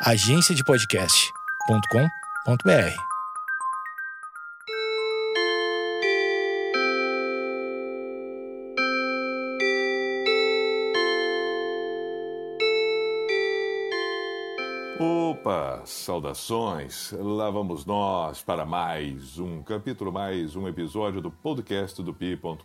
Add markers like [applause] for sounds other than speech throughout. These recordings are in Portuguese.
agenciadepodcast.com.br. Opa, saudações! Lá vamos nós para mais um capítulo, mais um episódio do podcast do pi.com.br.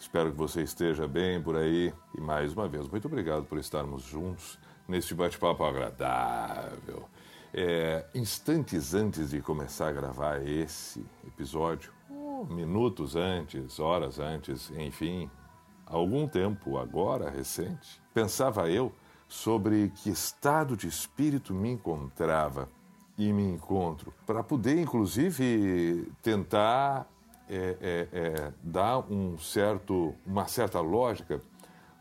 Espero que você esteja bem por aí e mais uma vez, muito obrigado por estarmos juntos neste bate-papo agradável. É, instantes antes de começar a gravar esse episódio, minutos antes, horas antes, enfim, algum tempo agora recente, pensava eu sobre que estado de espírito me encontrava e me encontro, para poder, inclusive, tentar é, é, é, dar um certo, uma certa lógica,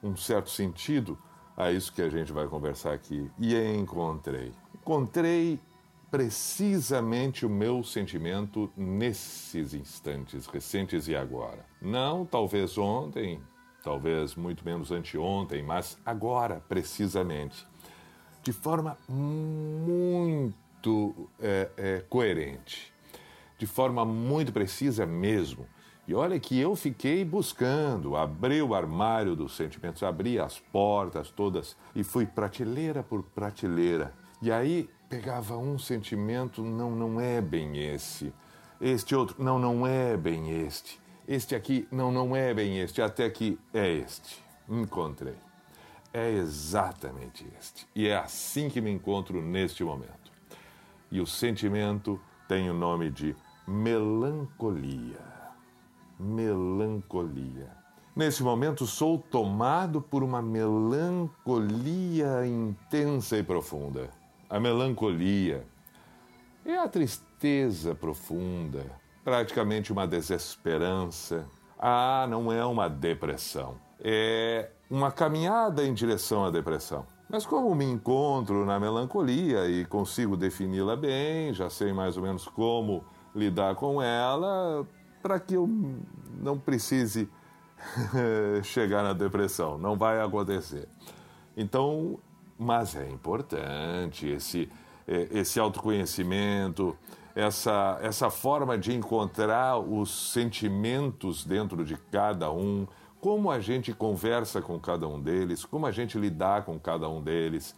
um certo sentido a isso que a gente vai conversar aqui. E encontrei. Encontrei precisamente o meu sentimento nesses instantes recentes e agora. Não talvez ontem, talvez muito menos anteontem, mas agora, precisamente. De forma muito é, é, coerente, de forma muito precisa mesmo. E olha que eu fiquei buscando, abri o armário dos sentimentos, abri as portas todas e fui prateleira por prateleira. E aí pegava um sentimento, não, não é bem esse. Este outro, não, não é bem este. Este aqui, não, não é bem este. Até que é este. Encontrei. É exatamente este. E é assim que me encontro neste momento. E o sentimento tem o nome de melancolia melancolia. Nesse momento, sou tomado por uma melancolia intensa e profunda. A melancolia é a tristeza profunda, praticamente uma desesperança. Ah, não é uma depressão. É uma caminhada em direção à depressão. Mas como me encontro na melancolia e consigo defini-la bem, já sei mais ou menos como lidar com ela, para que eu não precise [laughs] chegar na depressão. Não vai acontecer. Então, mas é importante esse, é, esse autoconhecimento, essa, essa forma de encontrar os sentimentos dentro de cada um, como a gente conversa com cada um deles, como a gente lidar com cada um deles.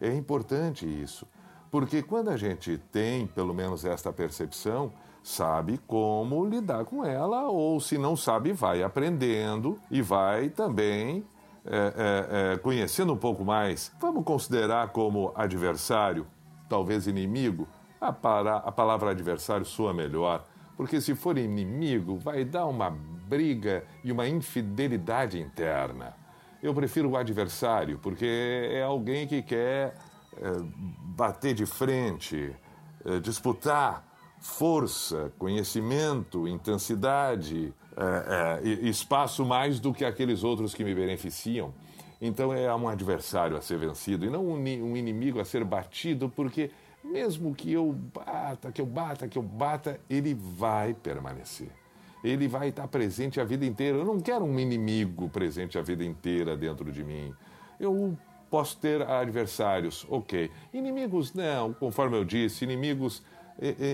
É importante isso, porque quando a gente tem pelo menos esta percepção, sabe como lidar com ela, ou se não sabe, vai aprendendo e vai também é, é, é, conhecendo um pouco mais. Vamos considerar como adversário, talvez inimigo. A, para, a palavra adversário soa melhor, porque se for inimigo, vai dar uma briga e uma infidelidade interna. Eu prefiro o adversário, porque é alguém que quer é, bater de frente, é, disputar força, conhecimento, intensidade, é, é, espaço mais do que aqueles outros que me beneficiam. Então é um adversário a ser vencido e não um, inimigo a ser batido, porque mesmo que eu bata, que eu bata, que eu bata, ele vai permanecer. Ele vai estar presente a vida inteira. Eu não quero um inimigo presente a vida inteira dentro de mim. Eu posso ter adversários, ok. Inimigos não, conforme eu disse, inimigos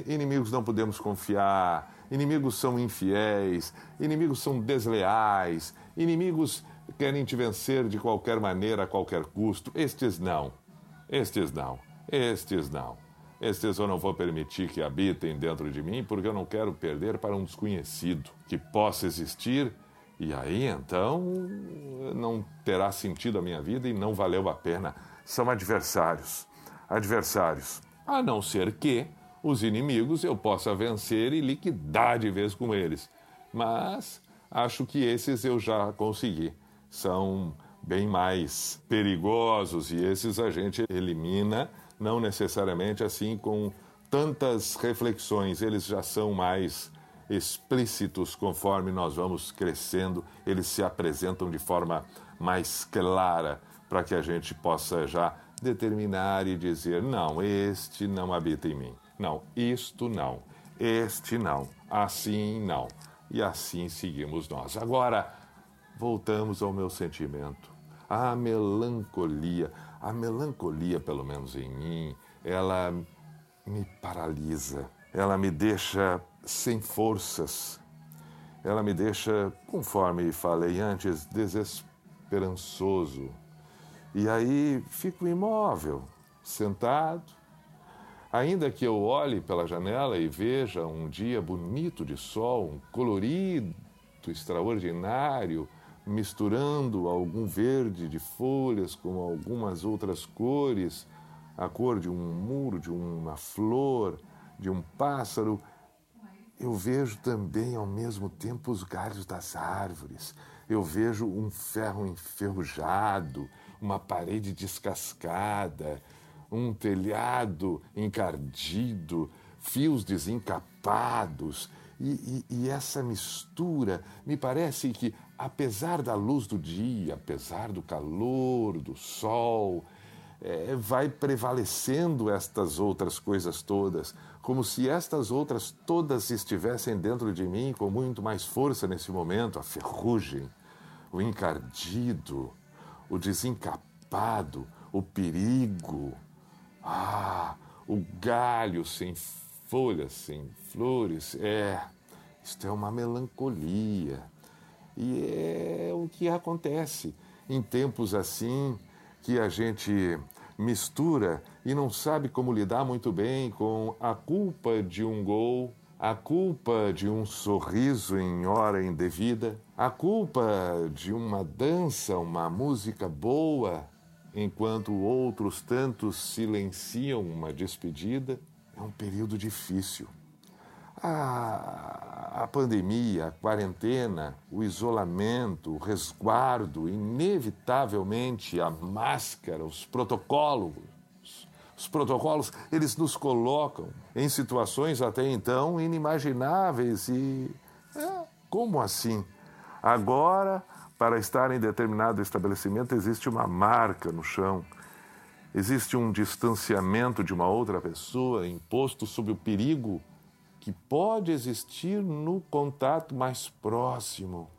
inimigos não podemos confiar, inimigos são infiéis, inimigos são desleais, inimigos querem te vencer de qualquer maneira, a qualquer custo. Estes não, estes não, estes não. Estes eu não vou permitir que habitem dentro de mim, porque eu não quero perder para um desconhecido que possa existir e aí então não terá sentido a minha vida e não valeu a pena. São adversários. Adversários. A não ser que os inimigos eu possa vencer e liquidar de vez com eles. Mas acho que esses eu já consegui. São bem mais perigosos e esses a gente elimina, não necessariamente assim com tantas reflexões, eles já são mais explícitos conforme nós vamos crescendo, eles se apresentam de forma mais clara para que a gente possa já determinar e dizer: não, este não habita em mim. Não, isto não, este não, assim não. E assim seguimos nós. Agora, voltamos ao meu sentimento. A melancolia, A melancolia, pelo menos em mim, ela me paralisa, ela me deixa sem forças, ela me deixa, conforme falei antes, desesperançoso. E aí fico imóvel, sentado, ainda que eu olhe pela janela e veja um dia bonito de sol, um colorido extraordinário, misturando algum verde de folhas com algumas outras cores, a cor de um muro, de uma flor, de um pássaro, eu vejo também ao mesmo tempo os galhos das árvores. Eu vejo um ferro enferrujado, uma parede descascada, um telhado encardido, fios desencapados. E, e, e, essa mistura me parece que, apesar da luz do dia, apesar do calor, do sol, é, vai prevalecendo estas outras coisas todas, como se estas outras todas estivessem dentro de mim com muito mais força nesse momento a ferrugem, o encardido, o desencapado, o perigo, ah, o galho sem folhas, sem flores. É, isto é uma melancolia. E é o que acontece em tempos assim que a gente mistura e não sabe como lidar muito bem com a culpa de um gol, a culpa de um sorriso em hora indevida, a culpa de uma dança, uma música boa, enquanto outros tantos silenciam uma despedida. É um período difícil. A, a pandemia, a quarentena, o isolamento, o resguardo, inevitavelmente a máscara, os protocolos, os protocolos, eles nos colocam em situações até então inimagináveis e. É, como assim? Agora, para estar em determinado estabelecimento, existe uma marca no chão, existe um distanciamento de uma outra pessoa imposto sob o perigo que pode existir no contato mais próximo.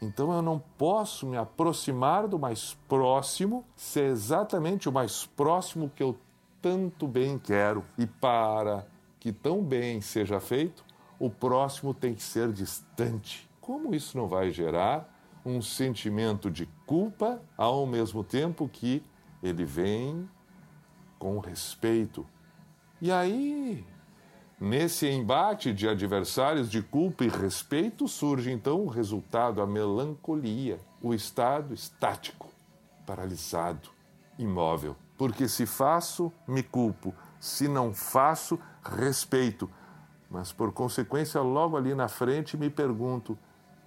Então eu não posso me aproximar do mais próximo se é exatamente o mais próximo que eu tanto bem quero. E para que tão bem seja feito, o próximo tem que ser distante. Como isso não vai gerar um sentimento de culpa ao mesmo tempo que ele vem com respeito? E aí Nesse embate de adversários de culpa e respeito surge então o resultado, a melancolia, o estado estático, paralisado, imóvel. Porque se faço, me culpo, se não faço, respeito. Mas por consequência, logo ali na frente me pergunto: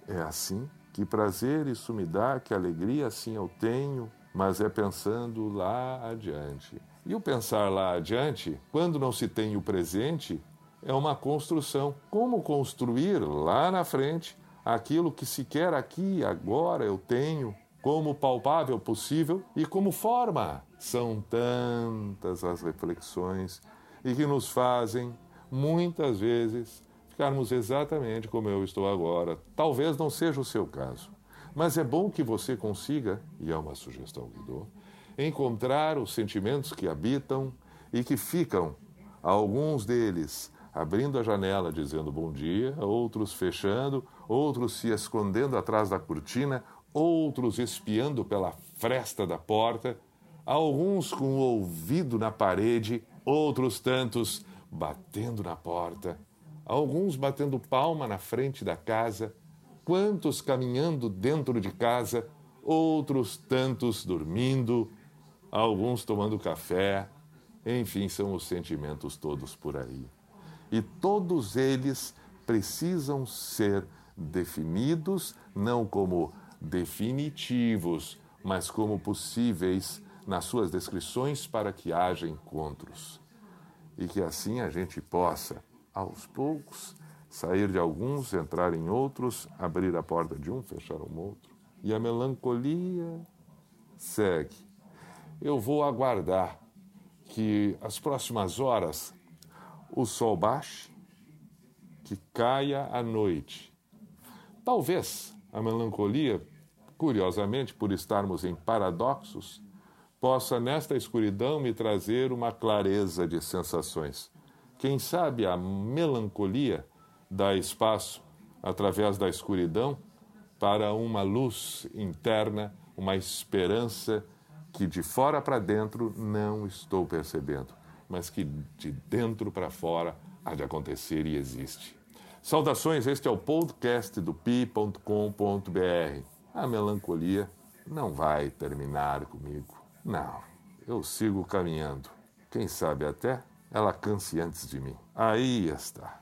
é assim? Que prazer isso me dá, que alegria assim eu tenho, mas é pensando lá adiante. E o pensar lá adiante, quando não se tem o presente, é uma construção. Como construir lá na frente aquilo que sequer aqui agora eu tenho como palpável possível e como forma? São tantas as reflexões e que nos fazem, muitas vezes, ficarmos exatamente como eu estou agora. Talvez não seja o seu caso, mas é bom que você consiga, e é uma sugestão que dou, encontrar os sentimentos que habitam e que ficam, alguns deles, abrindo a janela dizendo bom dia, outros fechando, outros se escondendo atrás da cortina, outros espiando pela fresta da porta, alguns com o ouvido na parede, outros tantos batendo na porta, alguns batendo palma na frente da casa, quantos caminhando dentro de casa, outros tantos dormindo, alguns tomando café, enfim, são os sentimentos todos por aí e todos eles precisam ser definidos não como definitivos, mas como possíveis nas suas descrições para que haja encontros. E que assim a gente possa, aos poucos, sair de alguns, entrar em outros, abrir a porta de um, fechar um outro. E a melancolia segue. Eu vou aguardar que as próximas horas o sol baixe, que caia a noite. Talvez a melancolia, curiosamente, por estarmos em paradoxos, possa nesta escuridão me trazer uma clareza de sensações. Quem sabe a melancolia dá espaço, através da escuridão, para uma luz interna, uma esperança que de fora para dentro não estou percebendo, mas que de dentro para fora há de acontecer e existe. Saudações, este é o podcast do pi.com.br. A melancolia não vai terminar comigo. Não, eu sigo caminhando. Quem sabe até ela canse antes de mim. Aí está.